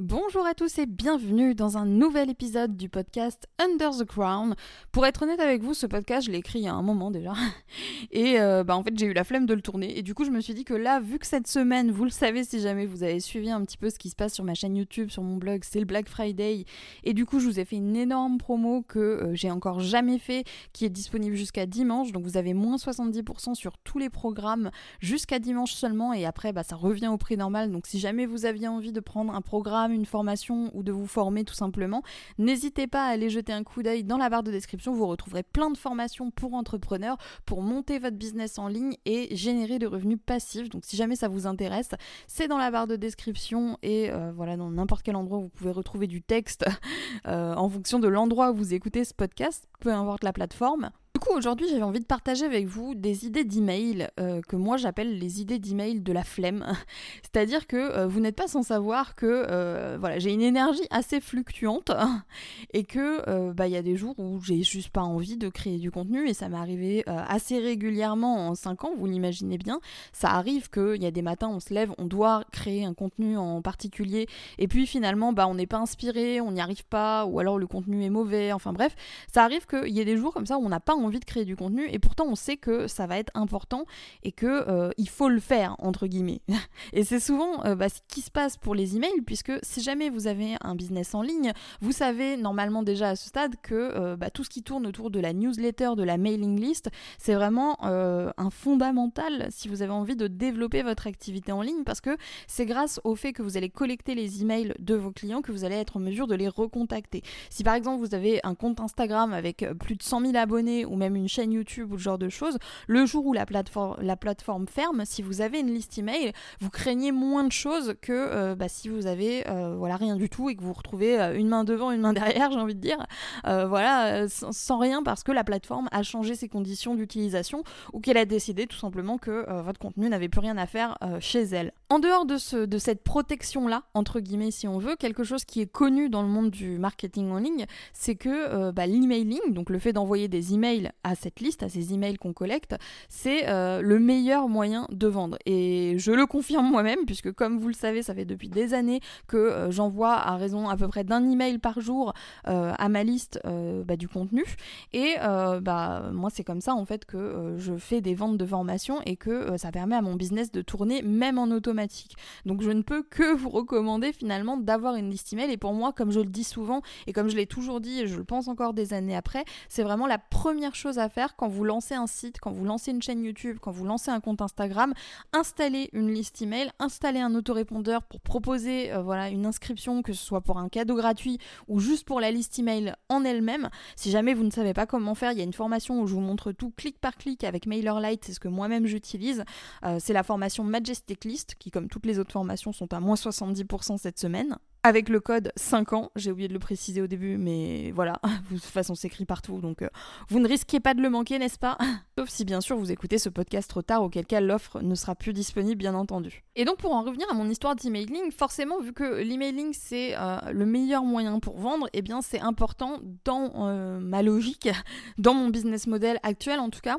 Bonjour à tous et bienvenue dans un nouvel épisode du podcast Under the Crown. Pour être honnête avec vous, ce podcast, je l'ai écrit il y a un moment déjà. Et euh, bah en fait, j'ai eu la flemme de le tourner. Et du coup, je me suis dit que là, vu que cette semaine, vous le savez si jamais vous avez suivi un petit peu ce qui se passe sur ma chaîne YouTube, sur mon blog, c'est le Black Friday. Et du coup, je vous ai fait une énorme promo que euh, j'ai encore jamais fait, qui est disponible jusqu'à dimanche. Donc vous avez moins 70% sur tous les programmes jusqu'à dimanche seulement. Et après, bah, ça revient au prix normal. Donc si jamais vous aviez envie de prendre un programme, une formation ou de vous former tout simplement, n'hésitez pas à aller jeter un coup d'œil dans la barre de description. Vous retrouverez plein de formations pour entrepreneurs pour monter votre business en ligne et générer des revenus passifs. Donc si jamais ça vous intéresse, c'est dans la barre de description et euh, voilà dans n'importe quel endroit vous pouvez retrouver du texte euh, en fonction de l'endroit où vous écoutez ce podcast, peu importe la plateforme. Du coup, aujourd'hui, j'avais envie de partager avec vous des idées d'email euh, que moi j'appelle les idées d'email de la flemme. C'est-à-dire que euh, vous n'êtes pas sans savoir que euh, voilà, j'ai une énergie assez fluctuante et que bah il y a des jours où j'ai juste pas envie de créer du contenu et ça m'est arrivé assez régulièrement en 5 ans, vous l'imaginez bien. Ça arrive qu'il y a des matins, on se lève, on doit créer un contenu en particulier et puis finalement, bah on n'est pas inspiré, on n'y arrive pas ou alors le contenu est mauvais. Enfin bref, ça arrive qu'il y ait des jours comme ça où on n'a pas envie envie de créer du contenu et pourtant on sait que ça va être important et que euh, il faut le faire entre guillemets. et c'est souvent euh, bah, ce qui se passe pour les emails puisque si jamais vous avez un business en ligne, vous savez normalement déjà à ce stade que euh, bah, tout ce qui tourne autour de la newsletter, de la mailing list, c'est vraiment un fondamental si vous avez envie de développer votre activité en ligne parce que c'est grâce au fait que vous allez collecter les emails de vos clients que vous allez être en mesure de les recontacter. Si par exemple vous avez un compte Instagram avec plus de 100 000 abonnés ou même une chaîne YouTube ou ce genre de choses, le jour où la plateforme, la plateforme ferme, si vous avez une liste email, vous craignez moins de choses que euh, bah, si vous avez euh, voilà, rien du tout et que vous retrouvez euh, une main devant, une main derrière, j'ai envie de dire, voilà, sans, rien parce que la plateforme a changé ses conditions d'utilisation ou qu'elle a décidé tout simplement que votre contenu n'avait plus rien à faire chez elle. En dehors de, ce, de cette protection-là, entre guillemets si on veut, quelque chose qui est connu dans le monde du marketing en ligne, c'est que bah, l'emailing, donc le fait d'envoyer des emails à cette liste, à ces emails qu'on collecte, c'est euh, le meilleur moyen de vendre. Et je le confirme moi-même, puisque comme vous le savez, ça fait depuis des années que euh, j'envoie à raison à peu près d'un email par jour euh, à ma liste bah, du contenu. Et bah, moi, c'est comme ça en fait que je fais des ventes de formation et que ça permet à mon business de tourner même en automatique. Donc je ne peux que vous recommander finalement d'avoir une liste email. Et pour moi, comme je le dis souvent et comme je l'ai toujours dit et je le pense encore des années après, c'est vraiment la première chose à faire quand vous lancez un site, quand vous lancez une chaîne YouTube, quand vous lancez un compte Instagram, installez une liste email, installez un autorépondeur pour proposer euh, voilà une inscription, que ce soit pour un cadeau gratuit ou juste pour la liste email en elle-même. Si jamais vous ne savez pas comment faire, il y a une formation où je vous montre tout clic par clic avec MailerLite, c'est ce que moi-même j'utilise. Euh, c'est la formation Majestic List qui, comme toutes les autres formations, sont à moins 70% cette semaine avec le code 5 ans. J'ai oublié de le préciser au début, mais voilà, de toute façon c'est écrit partout, donc euh, vous ne risquez pas de le manquer, n'est-ce pas? Sauf si bien sûr vous écoutez ce podcast trop tard, auquel cas l'offre ne sera plus disponible, bien entendu. Et donc pour en revenir à mon histoire d'emailing, forcément vu que l'emailing c'est euh, le meilleur moyen pour vendre, et eh bien c'est important dans euh, ma logique, dans mon business model actuel en tout cas,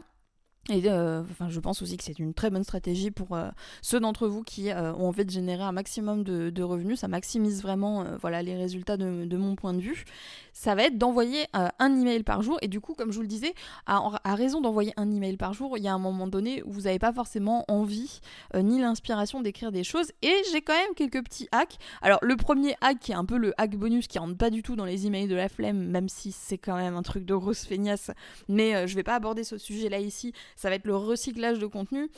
et euh, enfin, je pense aussi que c'est une très bonne stratégie pour euh, ceux d'entre vous qui euh, ont envie de générer un maximum de, revenus. Ça maximise vraiment voilà, les résultats de, mon point de vue. Ça va être d'envoyer un email par jour. Et du coup, comme je vous le disais, à, raison d'envoyer un email par jour, il y a un moment donné où vous n'avez pas forcément envie ni l'inspiration d'écrire des choses. Et j'ai quand même quelques petits hacks. Alors, le premier hack qui est un peu le hack bonus qui rentre pas du tout dans les emails de la flemme, même si c'est quand même un truc de grosse feignasse. Mais je vais pas aborder ce sujet-là ici ça va être le recyclage de contenu.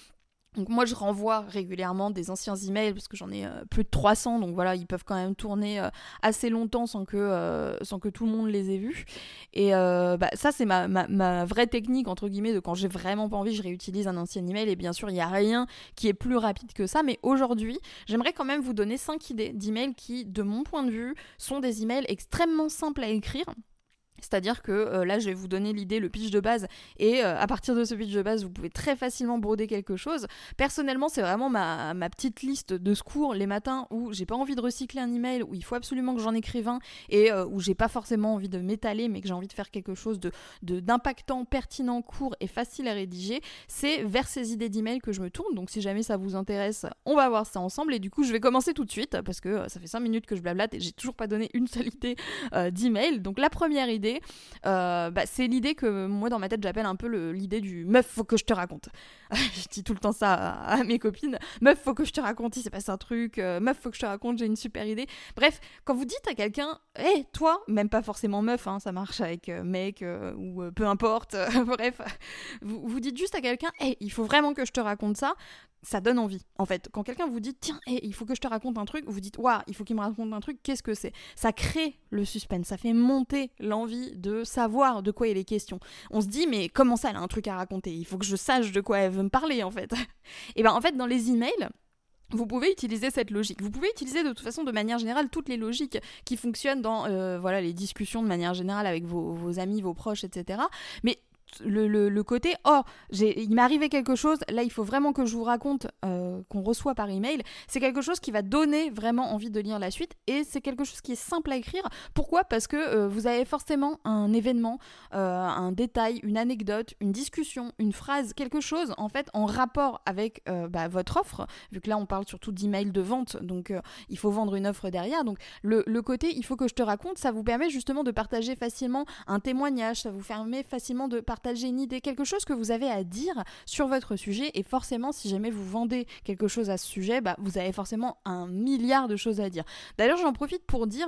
Donc moi je renvoie régulièrement des anciens emails parce que j'en ai euh, plus de 300 donc voilà ils peuvent quand même tourner euh, assez longtemps sans que, euh, sans que tout le monde les ait vus. Et bah, ça c'est ma, ma, vraie technique entre guillemets de quand j'ai vraiment pas envie je réutilise un ancien email. Et bien sûr il n'y a rien qui est plus rapide que ça. Mais aujourd'hui j'aimerais quand même vous donner 5 idées d'emails qui de mon point de vue sont des emails extrêmement simples à écrire C'est-à-dire que euh, là, je vais vous donner l'idée, le pitch de base, et euh, à partir de ce pitch de base, vous pouvez très facilement broder quelque chose. Personnellement, c'est vraiment ma, petite liste de secours les matins où j'ai pas envie de recycler un email, où il faut absolument que j'en écrive un, et euh, où j'ai pas forcément envie de m'étaler, mais que j'ai envie de faire quelque chose de d'impactant, pertinent, court et facile à rédiger. C'est vers ces idées d'email que je me tourne. Donc si jamais ça vous intéresse, on va voir ça ensemble. Et du coup, je vais commencer tout de suite parce que ça fait 5 minutes que je blablate et j'ai toujours pas donné une seule idée d'email. Donc la première idée euh, bah, c'est l'idée que moi dans ma tête j'appelle un peu l'idée du meuf faut que je te raconte. je dis tout le temps ça à, mes copines. Meuf faut que je te raconte, il s'est passé un truc. Euh, meuf faut que je te raconte, j'ai une super idée. Bref, quand vous dites à quelqu'un, hé toi, même pas forcément meuf, hein, ça marche avec euh, mec ou peu importe. bref, vous, vous dites juste à quelqu'un, hé il faut vraiment que je te raconte ça ça donne envie. En fait, quand quelqu'un vous dit tiens, il faut que je te raconte un truc, vous dites waouh, il faut qu'il me raconte un truc, qu'est-ce que c'est? Ça crée le suspense, ça fait monter l'envie de savoir de quoi il est question. On se dit mais comment ça elle a un truc à raconter? Il faut que je sache de quoi elle veut me parler en fait. Et ben en fait dans les emails, vous pouvez utiliser cette logique. Vous pouvez utiliser de toute façon de manière générale toutes les logiques qui fonctionnent dans euh, voilà les discussions de manière générale avec vos, vos amis, vos proches, etc. Mais le, côté oh il m'est arrivé quelque chose là il faut vraiment que je vous raconte euh, qu'on reçoit par email. C'est quelque chose qui va donner vraiment envie de lire la suite et c'est quelque chose qui est simple à écrire. Pourquoi? Parce que euh, vous avez forcément un événement euh, un détail une anecdote une discussion une phrase quelque chose en fait en rapport avec bah, votre offre. Vu que là on parle surtout d'email de vente donc il faut vendre une offre derrière. Donc le, le côté il faut que je te raconte ça vous permet justement de partager facilement un témoignage ça vous permet facilement de partager partager une idée, quelque chose que vous avez à dire sur votre sujet. Et forcément, si jamais vous vendez quelque chose à ce sujet, bah, vous avez forcément un milliard de choses à dire. D'ailleurs, j'en profite pour dire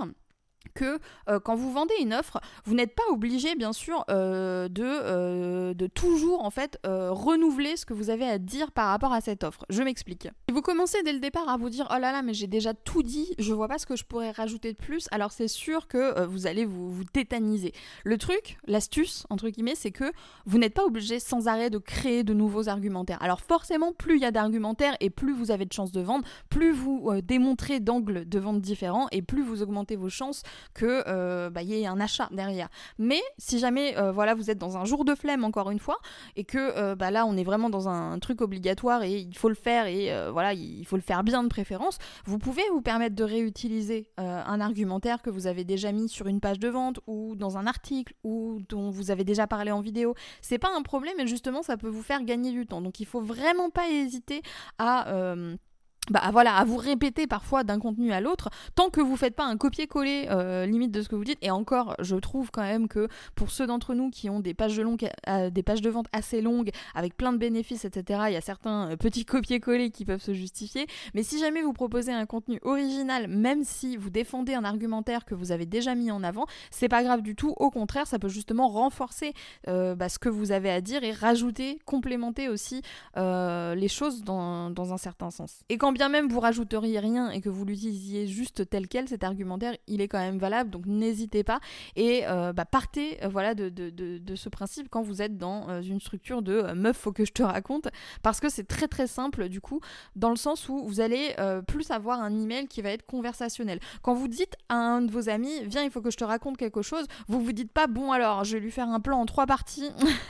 que euh, quand vous vendez une offre, vous n'êtes pas obligé, bien sûr, euh, de, euh, de toujours en fait renouveler ce que vous avez à dire par rapport à cette offre. Je m'explique. Si vous commencez dès le départ à vous dire oh là là, mais j'ai déjà tout dit, je vois pas ce que je pourrais rajouter de plus, alors c'est sûr que vous allez vous, vous tétaniser. Le truc, l'astuce entre guillemets, c'est que vous n'êtes pas obligé sans arrêt de créer de nouveaux argumentaires. Alors forcément, plus il y a d'argumentaires et plus vous avez de chances de vendre, plus vous démontrez d'angles de vente différents et plus vous augmentez vos chances que euh, bah, y ait un achat derrière. Mais si jamais euh, voilà vous êtes dans un jour de flemme encore une fois et que euh, bah, là on est vraiment dans un, truc obligatoire et il faut le faire et voilà il faut le faire bien de préférence, vous pouvez vous permettre de réutiliser un argumentaire que vous avez déjà mis sur une page de vente ou dans un article ou dont vous avez déjà parlé en vidéo. C'est pas un problème et justement ça peut vous faire gagner du temps. Donc il faut vraiment pas hésiter à bah voilà, à vous répéter parfois d'un contenu à l'autre, tant que vous faites pas un copier-coller euh, limite de ce que vous dites. Et encore, je trouve quand même que pour ceux d'entre nous qui ont des pages de euh, des pages de vente assez longues, avec plein de bénéfices, etc., il y a certains euh, petits copier-coller qui peuvent se justifier. Mais si jamais vous proposez un contenu original, même si vous défendez un argumentaire que vous avez déjà mis en avant, c'est pas grave du tout. Au contraire, ça peut justement renforcer bah, ce que vous avez à dire et rajouter, complémenter aussi les choses dans, un certain sens. Bien même vous rajouteriez rien et que vous l'utilisiez juste tel quel, cet argumentaire, il est quand même valable, donc n'hésitez pas. Et euh, bah, partez euh, voilà, de, ce principe quand vous êtes dans euh, une structure de meuf, faut que je te raconte, parce que c'est très très simple du coup, dans le sens où vous allez plus avoir un email qui va être conversationnel. Quand vous dites à un de vos amis, viens, il faut que je te raconte quelque chose, vous vous dites pas, bon alors, je vais lui faire un plan en trois parties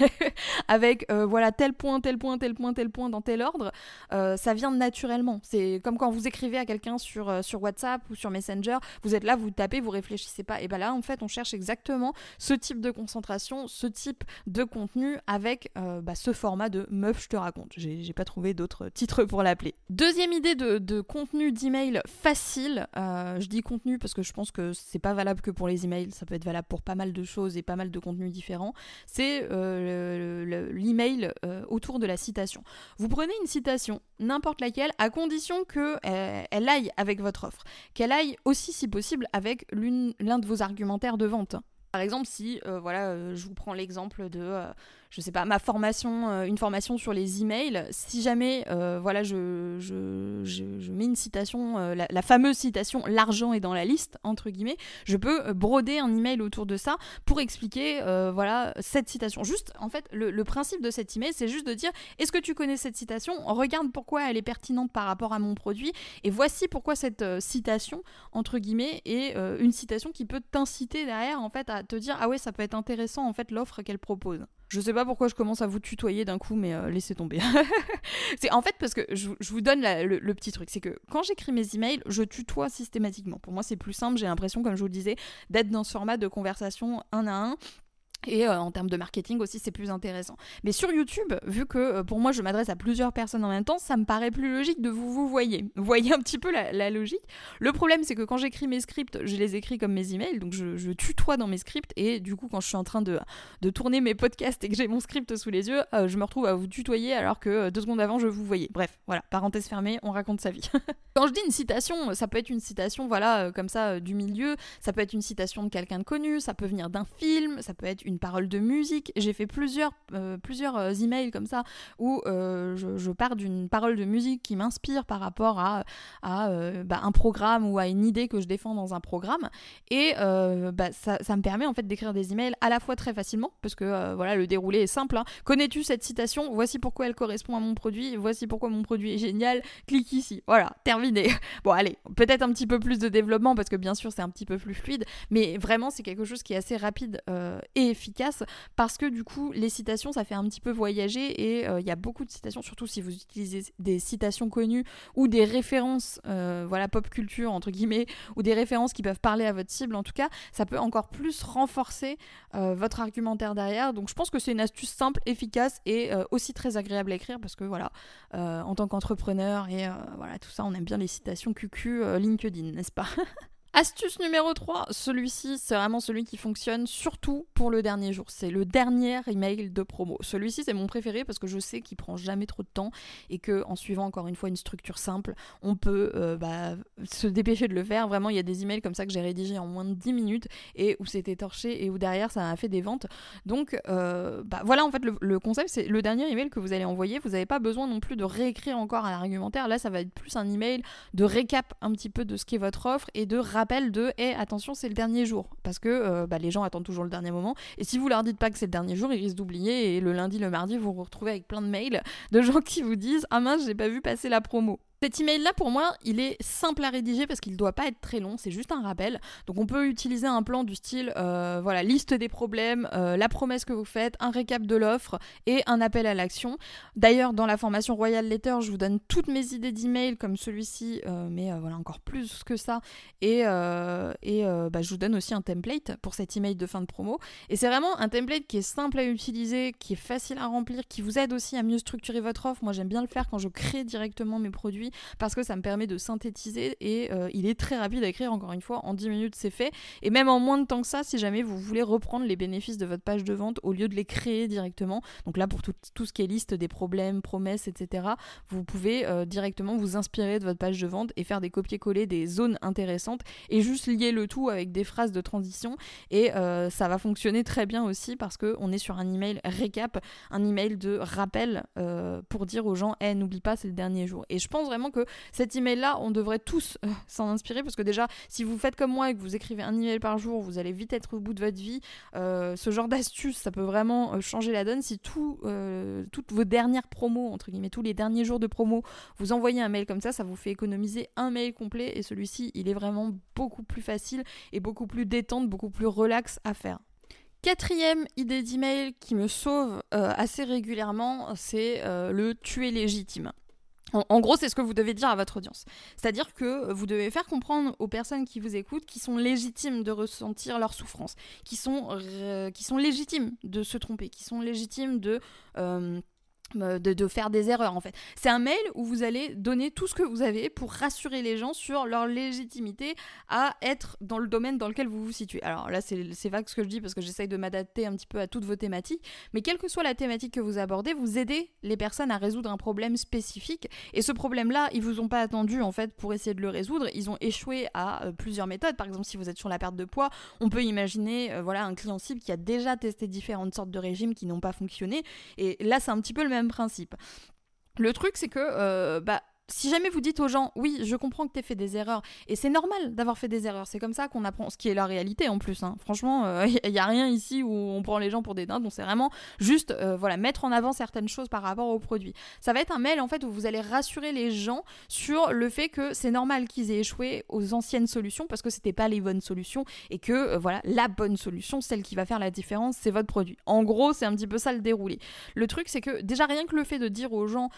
avec voilà tel point, tel point, tel point, tel point dans tel ordre, ça vient naturellement. C'est comme quand vous écrivez à quelqu'un sur, euh, sur WhatsApp ou sur Messenger, vous êtes là, vous tapez, vous réfléchissez pas. Et bien là, en fait, on cherche exactement ce type de concentration, ce type de contenu avec euh, bah, ce format de meuf, je te raconte. J'ai pas trouvé d'autres titres pour l'appeler. Deuxième idée de, de contenu d'email facile. Euh, je dis contenu parce que je pense que c'est pas valable que pour les emails, ça peut être valable pour pas mal de choses et pas mal de contenus différents. C'est l'email autour de la citation. Vous prenez une citation, n'importe laquelle, à condition qu'elle euh, aille avec votre offre, qu'elle aille aussi si possible avec l'un de vos argumentaires de vente. Par exemple, si, euh, voilà, euh, je vous prends l'exemple de, je sais pas, ma formation, une formation sur les emails, si jamais, voilà, je, mets une citation, la, la, fameuse citation, l'argent est dans la liste, entre guillemets, je peux broder un email autour de ça pour expliquer, voilà, cette citation. Juste, en fait, le, le principe de cet email, c'est juste de dire, est-ce que tu connais cette citation? Regarde pourquoi elle est pertinente par rapport à mon produit, et voici pourquoi cette citation, entre guillemets, est une citation qui peut t'inciter derrière, en fait, à te dire, ah ouais, ça peut être intéressant, en fait, l'offre qu'elle propose. Je sais pas pourquoi je commence à vous tutoyer d'un coup, mais euh, laissez tomber. c'est en fait parce que je, vous donne le, petit truc, c'est que quand j'écris mes emails, je tutoie systématiquement. Pour moi, c'est plus simple. J'ai l'impression, comme je vous le disais, d'être dans ce format de conversation un à un et euh, en termes de marketing aussi, c'est plus intéressant. Mais sur YouTube, vu que euh, pour moi je m'adresse à plusieurs personnes en même temps, ça me paraît plus logique de vous vous voyez. Vous voyez un petit peu la, logique. Le problème, c'est que quand j'écris mes scripts, je les écris comme mes emails, donc je, tutoie dans mes scripts. Et du coup, quand je suis en train de, de tourner mes podcasts et que j'ai mon script sous les yeux, euh, je me retrouve à vous tutoyer alors que deux secondes avant, je vous voyais. Bref, voilà, parenthèse fermée, on raconte sa vie. quand je dis une citation, ça peut être une citation, voilà, comme ça, du milieu, ça peut être une citation de quelqu'un de connu, ça peut venir d'un film, ça peut être une une parole de musique. J'ai fait plusieurs, euh, plusieurs euh, emails comme ça où euh, je, pars d'une parole de musique qui m'inspire par rapport à, bah, un programme ou à une idée que je défends dans un programme. Et bah, ça, ça, me permet en fait d'écrire des emails à la fois très facilement, parce que voilà, le déroulé est simple. Hein. Connais-tu cette citation? Voici pourquoi elle correspond à mon produit. Voici pourquoi mon produit est génial. Clique ici. Voilà, terminé. Bon, allez, peut-être un petit peu plus de développement parce que bien sûr c'est un petit peu plus fluide, mais vraiment c'est quelque chose qui est assez rapide et efficace parce que du coup les citations ça fait un petit peu voyager et euh, il y a beaucoup de citations surtout si vous utilisez des citations connues ou des références euh, voilà pop culture entre guillemets ou des références qui peuvent parler à votre cible. En tout cas ça peut encore plus renforcer euh, votre argumentaire derrière. Donc je pense que c'est une astuce simple efficace et aussi très agréable à écrire parce que voilà en tant qu'entrepreneur et voilà tout ça on aime bien les citations QQ LinkedIn n'est-ce pas? Astuce numéro 3, celui-ci, c'est vraiment celui qui fonctionne surtout pour le dernier jour. C'est le dernier email de promo. Celui-ci, c'est mon préféré parce que je sais qu'il prend jamais trop de temps et que en suivant encore une fois une structure simple, on peut euh, bah, se dépêcher de le faire. Vraiment, il y a des emails comme ça que j'ai rédigés en moins de 10 minutes et où c'était torché et où derrière ça a fait des ventes. Donc euh, bah, voilà, en fait, le, concept, c'est le dernier email que vous allez envoyer. Vous n'avez pas besoin non plus de réécrire encore un argumentaire. Là, ça va être plus un email de récap un petit peu de ce qu'est votre offre et de rappel de hé, attention, c'est le dernier jour. Parce que euh, bah, les gens attendent toujours le dernier moment. Et si vous leur dites pas que c'est le dernier jour, ils risquent d'oublier. Et le lundi, le mardi, vous vous retrouvez avec plein de mails de gens qui vous disent Ah mince, j'ai pas vu passer la promo. Cet email-là, pour moi, il est simple à rédiger parce qu'il ne doit pas être très long, c'est juste un rappel. Donc on peut utiliser un plan du style, euh, voilà, liste des problèmes, euh, la promesse que vous faites, un récap de l'offre et un appel à l'action. D'ailleurs, dans la formation Royal Letter, je vous donne toutes mes idées d'email comme celui-ci, euh, mais voilà, encore plus que ça. Et, et bah, je vous donne aussi un template pour cet email de fin de promo. Et c'est vraiment un template qui est simple à utiliser, qui est facile à remplir, qui vous aide aussi à mieux structurer votre offre. Moi, j'aime bien le faire quand je crée directement mes produits parce que ça me permet de synthétiser et euh, il est très rapide à écrire, encore une fois, en 10 minutes c'est fait. Et même en moins de temps que ça, si jamais vous voulez reprendre les bénéfices de votre page de vente au lieu de les créer directement, donc là pour tout, ce qui est liste des problèmes, promesses, etc., vous pouvez euh, directement vous inspirer de votre page de vente et faire des copier-coller des zones intéressantes et juste lier le tout avec des phrases de transition et euh, ça va fonctionner très bien aussi parce qu'on est sur un email récap, un email de rappel pour dire aux gens, hey, n'oublie pas, c'est le dernier jour. Et je pense vraiment que cet email-là, on devrait tous euh, s'en inspirer parce que déjà, si vous faites comme moi et que vous écrivez un email par jour, vous allez vite être au bout de votre vie. Euh, ce genre d'astuce, ça peut vraiment euh, changer la donne. Si tout, toutes vos dernières promos, entre guillemets, tous les derniers jours de promo, vous envoyez un mail comme ça, ça vous fait économiser un mail complet et celui-ci, il est vraiment beaucoup plus facile et beaucoup plus détente, beaucoup plus relax à faire. Quatrième idée d'email qui me sauve assez régulièrement, c'est le tu es légitime. En, gros, c'est ce que vous devez dire à votre audience. C'est-à-dire que vous devez faire comprendre aux personnes qui vous écoutent qui sont légitimes de ressentir leur souffrance, qui sont, qui sont légitimes de se tromper, qui sont légitimes de... Euh, euh, de, faire des erreurs en fait. C'est un mail où vous allez donner tout ce que vous avez pour rassurer les gens sur leur légitimité à être dans le domaine dans lequel vous vous situez. Alors là c'est vague ce que je dis parce que j'essaye de m'adapter un petit peu à toutes vos thématiques, mais quelle que soit la thématique que vous abordez, vous aidez les personnes à résoudre un problème spécifique et ce problème-là, ils vous ont pas attendu en fait pour essayer de le résoudre, ils ont échoué à euh, plusieurs méthodes. Par exemple, si vous êtes sur la perte de poids, on peut imaginer euh, voilà un client cible qui a déjà testé différentes sortes de régimes qui n'ont pas fonctionné et là c'est un petit peu le même principe. Le truc, c'est que euh, bah, si jamais vous dites aux gens, oui, je comprends que tu fait des erreurs, et c'est normal d'avoir fait des erreurs, c'est comme ça qu'on apprend, ce qui est la réalité en plus. Hein. Franchement, il euh, n'y a rien ici où on prend les gens pour des dindes, donc c'est vraiment juste euh, voilà, mettre en avant certaines choses par rapport au produit. Ça va être un mail en fait où vous allez rassurer les gens sur le fait que c'est normal qu'ils aient échoué aux anciennes solutions parce que c'était pas les bonnes solutions et que euh, voilà, la bonne solution, celle qui va faire la différence, c'est votre produit. En gros, c'est un petit peu ça le déroulé. Le truc, c'est que déjà rien que le fait de dire aux gens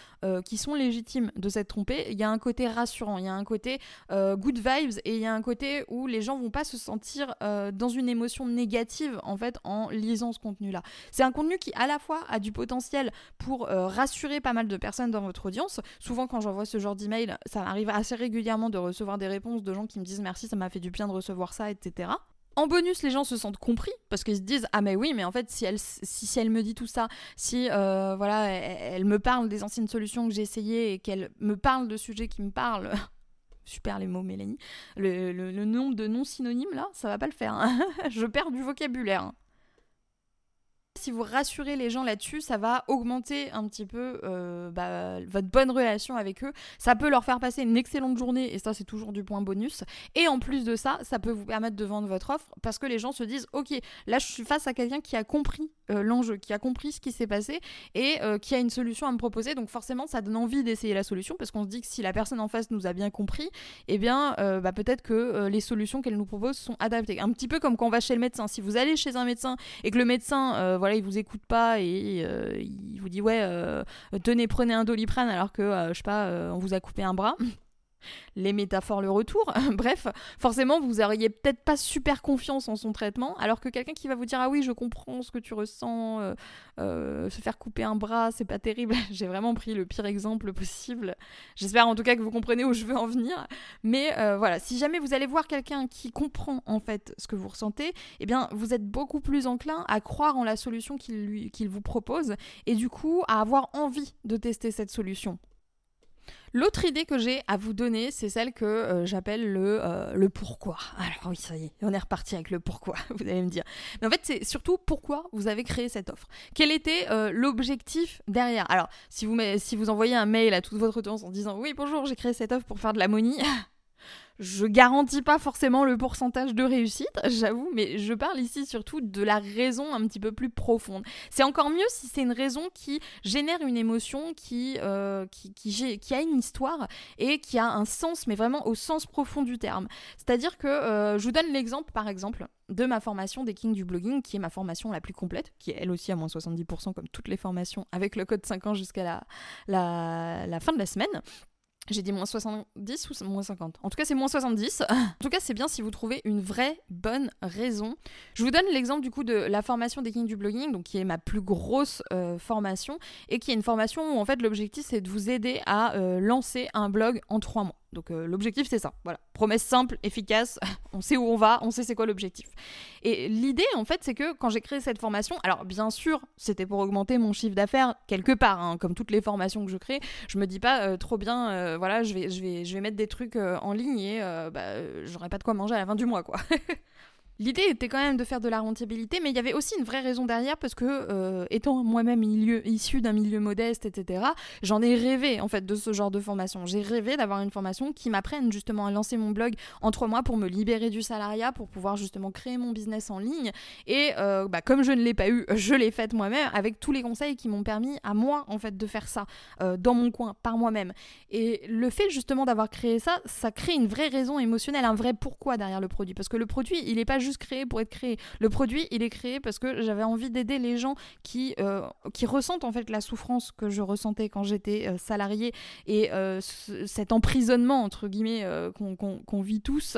qui sont légitimes de cette il y a un côté rassurant, il y a un côté euh, good vibes et il y a un côté où les gens vont pas se sentir euh, dans une émotion négative en fait en lisant ce contenu-là. C'est un contenu qui à la fois a du potentiel pour euh, rassurer pas mal de personnes dans votre audience. Souvent quand j'envoie ce genre d'email, ça m'arrive assez régulièrement de recevoir des réponses de gens qui me disent merci, ça m'a fait du bien de recevoir ça, etc. En bonus, les gens se sentent compris parce qu'ils se disent ah mais oui mais en fait si elle si, elle me dit tout ça, si euh, voilà elle, me parle des anciennes solutions que j'ai essayées et qu'elle me parle de sujets qui me parlent. Super les mots, Mélanie. Le, nombre de non synonymes là, ça va pas le faire. Hein. Je perds du vocabulaire. Si vous rassurez les gens là-dessus, ça va augmenter un petit peu euh, bah, votre bonne relation avec eux. Ça peut leur faire passer une excellente journée, et ça c'est toujours du point bonus. Et en plus de ça, ça peut vous permettre de vendre votre offre parce que les gens se disent, ok, là je suis face à quelqu'un qui a compris euh, l'enjeu, qui a compris ce qui s'est passé et euh, qui a une solution à me proposer. Donc forcément, ça donne envie d'essayer la solution parce qu'on se dit que si la personne en face nous a bien compris, eh bien bah, peut-être que les solutions qu'elle nous propose sont adaptées. Un petit peu comme quand on va chez le médecin. Si vous allez chez un médecin et que le médecin voilà, il vous écoute pas et euh, il vous dit ouais, euh, tenez, prenez un doliprane alors que, euh, je sais pas, on vous a coupé un bras les métaphores le retour. Bref, forcément, vous auriez peut-être pas super confiance en son traitement, alors que quelqu'un qui va vous dire ah oui, je comprends ce que tu ressens, euh, euh, se faire couper un bras, c'est pas terrible. J'ai vraiment pris le pire exemple possible. J'espère en tout cas que vous comprenez où je veux en venir. Mais euh, voilà, si jamais vous allez voir quelqu'un qui comprend en fait ce que vous ressentez, eh bien, vous êtes beaucoup plus enclin à croire en la solution qu'il vous propose et du coup à avoir envie de tester cette solution. L'autre idée que j'ai à vous donner, c'est celle que euh, j'appelle le, euh, le pourquoi. Alors oui, ça y est, on est reparti avec le pourquoi, vous allez me dire. Mais en fait, c'est surtout pourquoi vous avez créé cette offre. Quel était euh, l'objectif derrière? Alors, si vous, si vous envoyez un mail à toute votre audience en disant oui, bonjour, j'ai créé cette offre pour faire de la money, Je garantis pas forcément le pourcentage de réussite, j'avoue, mais je parle ici surtout de la raison un petit peu plus profonde. C'est encore mieux si c'est une raison qui génère une émotion, qui, euh, qui, a une histoire et qui a un sens, mais vraiment au sens profond du terme. C'est-à-dire que euh, je vous donne l'exemple, par exemple, de ma formation des Kings du blogging, qui est ma formation la plus complète, qui est elle aussi à moins 70% comme toutes les formations, avec le code 5 ans jusqu'à la, la fin de la semaine. J'ai dit moins 70 ou moins 50 En tout cas, c'est moins 70. en tout cas, c'est bien si vous trouvez une vraie bonne raison. Je vous donne l'exemple du coup de la formation des Kings du blogging, donc qui est ma plus grosse euh, formation et qui est une formation où en fait l'objectif c'est de vous aider à euh, lancer un blog en trois mois. Donc euh, l'objectif c'est ça. Voilà, promesse simple, efficace, on sait où on va, on sait c'est quoi l'objectif. Et l'idée en fait c'est que quand j'ai créé cette formation, alors bien sûr c'était pour augmenter mon chiffre d'affaires quelque part, hein, comme toutes les formations que je crée, je me dis pas euh, trop bien, euh, voilà je vais, je, vais, je vais mettre des trucs en ligne et bah, j'aurai pas de quoi manger à la fin du mois quoi. L'idée était quand même de faire de la rentabilité, mais il y avait aussi une vraie raison derrière parce que, euh, étant moi-même issu d'un milieu modeste, etc., j'en ai rêvé en fait de ce genre de formation. J'ai rêvé d'avoir une formation qui m'apprenne justement à lancer mon blog en trois mois pour me libérer du salariat, pour pouvoir justement créer mon business en ligne. Et euh, bah, comme je ne l'ai pas eu, je l'ai faite moi-même avec tous les conseils qui m'ont permis à moi en fait de faire ça euh, dans mon coin par moi-même. Et le fait justement d'avoir créé ça, ça crée une vraie raison émotionnelle, un vrai pourquoi derrière le produit, parce que le produit, il n'est pas juste créé pour être créé. Le produit, il est créé parce que j'avais envie d'aider les gens qui, euh, qui ressentent en fait la souffrance que je ressentais quand j'étais euh, salarié et euh, cet emprisonnement, entre guillemets, qu'on vit tous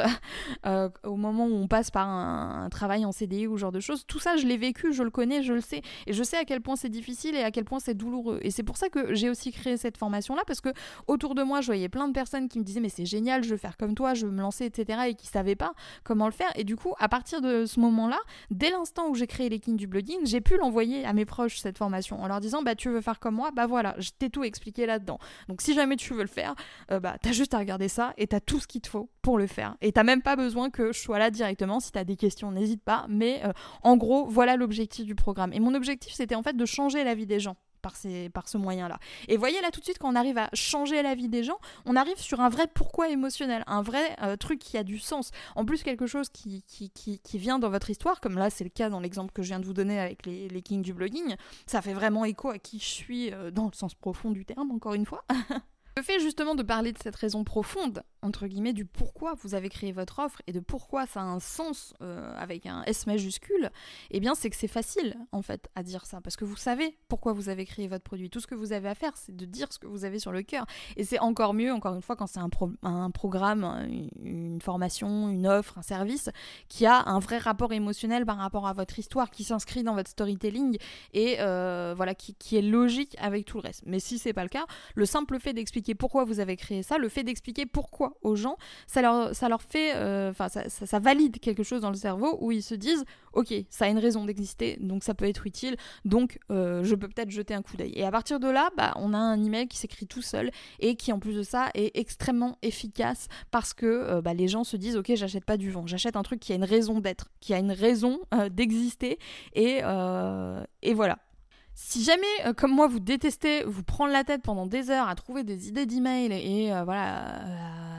au moment où on passe par un, travail en CDI ou ce genre de choses. Tout ça, je l'ai vécu, je le connais, je le sais. Et je sais à quel point c'est difficile et à quel point c'est douloureux. Et c'est pour ça que j'ai aussi créé cette formation-là parce que autour de moi, je voyais plein de personnes qui me disaient mais c'est génial, je veux faire comme toi, je veux me lancer, etc. et qui savaient pas comment le faire. Et du coup, à partir de ce moment-là, dès l'instant où j'ai créé les du blogging, j'ai pu l'envoyer à mes proches cette formation en leur disant bah tu veux faire comme moi, bah voilà, je t'ai tout expliqué là-dedans. Donc si jamais tu veux le faire, euh, bah t'as juste à regarder ça et t'as tout ce qu'il te faut pour le faire. Et t'as même pas besoin que je sois là directement. Si t'as des questions, n'hésite pas. Mais euh, en gros, voilà l'objectif du programme. Et mon objectif, c'était en fait de changer la vie des gens par, ces, par ce moyen-là. Et voyez là tout de suite, quand on arrive à changer la vie des gens, on arrive sur un vrai pourquoi émotionnel, un vrai euh, truc qui a du sens. En plus, quelque chose qui, qui, qui, vient dans votre histoire, comme là c'est le cas dans l'exemple que je viens de vous donner avec les, les kings du blogging, ça fait vraiment écho à qui je suis euh, dans le sens profond du terme, encore une fois. Le fait justement de parler de cette raison profonde, entre guillemets, du pourquoi vous avez créé votre offre et de pourquoi ça a un sens euh, avec un S majuscule, eh bien c'est que c'est facile en fait à dire ça parce que vous savez pourquoi vous avez créé votre produit. Tout ce que vous avez à faire, c'est de dire ce que vous avez sur le cœur. Et c'est encore mieux, encore une fois, quand c'est un, un, programme, une formation, une offre, un service qui a un vrai rapport émotionnel par rapport à votre histoire, qui s'inscrit dans votre storytelling et euh, voilà, qui, qui est logique avec tout le reste. Mais si c'est pas le cas, le simple fait d'expliquer pourquoi vous avez créé ça, le fait d'expliquer pourquoi aux gens, ça leur, ça leur fait, euh, enfin, ça, ça, valide quelque chose dans le cerveau où ils se disent, ok, ça a une raison d'exister, donc ça peut être utile, donc euh, je peux peut-être jeter un coup d'œil. Et à partir de là, bah, on a un email qui s'écrit tout seul et qui en plus de ça est extrêmement efficace parce que euh, bah, les gens se disent, ok, j'achète pas du vent, j'achète un truc qui a une raison d'être, qui a une raison d'exister et, et voilà. Si jamais, euh, comme moi, vous détestez vous prendre la tête pendant des heures à trouver des idées d'email et euh, voilà,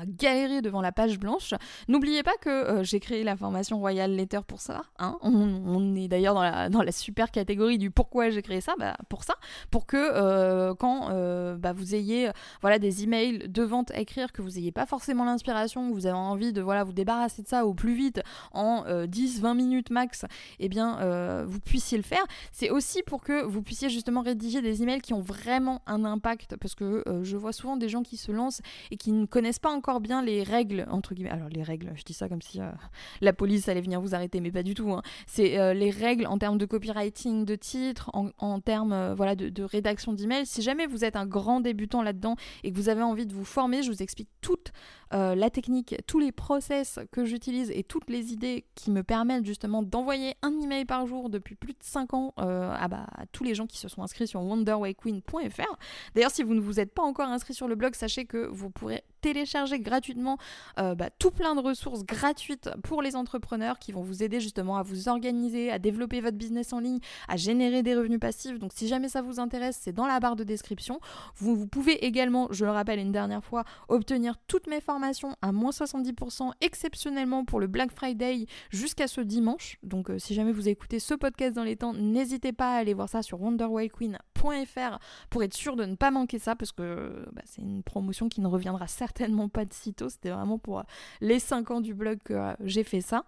galérer devant la page blanche, n'oubliez pas que euh, j'ai créé la formation Royal Letter pour ça. Hein. on, est d'ailleurs dans la, super catégorie du pourquoi j'ai créé ça, bah, pour ça, pour que quand bah, vous ayez voilà, des emails de vente à écrire, que vous n'ayez pas forcément l'inspiration, que vous avez envie de voilà, vous débarrasser de ça au plus vite en 10-20 minutes max, eh bien vous puissiez le faire. C'est aussi pour que vous puissiez justement rédiger des emails qui ont vraiment un impact parce que euh, je vois souvent des gens qui se lancent et qui ne connaissent pas encore bien les règles entre guillemets. Alors les règles, je dis ça comme si euh, la police allait venir vous arrêter, mais pas du tout. Hein. C'est euh, les règles en termes de copywriting, de titres, en, termes voilà de, de rédaction d'emails. Si jamais vous êtes un grand débutant là-dedans et que vous avez envie de vous former, je vous explique toute la technique, tous les process que j'utilise et toutes les idées qui me permettent justement d'envoyer un email par jour depuis plus de 5 ans à, bah, à tous les gens qui se sont inscrits sur wonderwayqueen.fr. D'ailleurs, si vous ne vous êtes pas encore inscrit sur le blog, sachez que vous pourrez télécharger gratuitement euh, bah, tout plein de ressources gratuites pour les entrepreneurs qui vont vous aider justement à vous organiser, à développer votre business en ligne, à générer des revenus passifs. Donc si jamais ça vous intéresse, c'est dans la barre de description. Vous, vous pouvez également, je le rappelle une dernière fois, obtenir toutes mes formations à moins 70% exceptionnellement pour le Black Friday jusqu'à ce dimanche. Donc euh, si jamais vous écoutez ce podcast dans les temps, n'hésitez pas à aller voir ça sur wonderwayqueen.fr pour être sûr de ne pas manquer ça parce que bah, c'est une promotion qui ne reviendra certainement pas de sitôt. C'était vraiment pour les 5 ans du blog que euh, j'ai fait ça.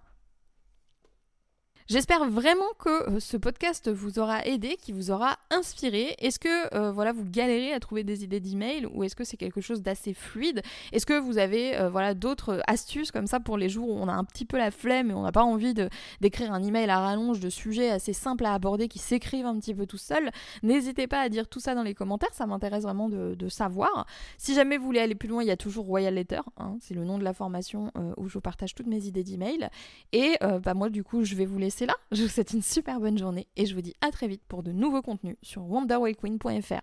J'espère vraiment que euh, ce podcast vous aura aidé, qui vous aura inspiré. Est-ce que euh, voilà, vous galérez à trouver des idées d'email ou est-ce que c'est quelque chose d'assez fluide? Est-ce que vous avez euh, voilà, d'autres astuces comme ça pour les jours où on a un petit peu la flemme et on n'a pas envie d'écrire un email à rallonge de sujets assez simples à aborder qui s'écrivent un petit peu tout seul? N'hésitez pas à dire tout ça dans les commentaires, ça m'intéresse vraiment de, savoir. Si jamais vous voulez aller plus loin, il y a toujours Royal Letter, hein, c'est le nom de la formation où je vous partage toutes mes idées d'email. Et bah, moi du coup je vais vous laisser là. Je vous souhaite une super bonne journée et je vous dis à très vite pour de nouveaux contenus sur wonderwayqueen.fr.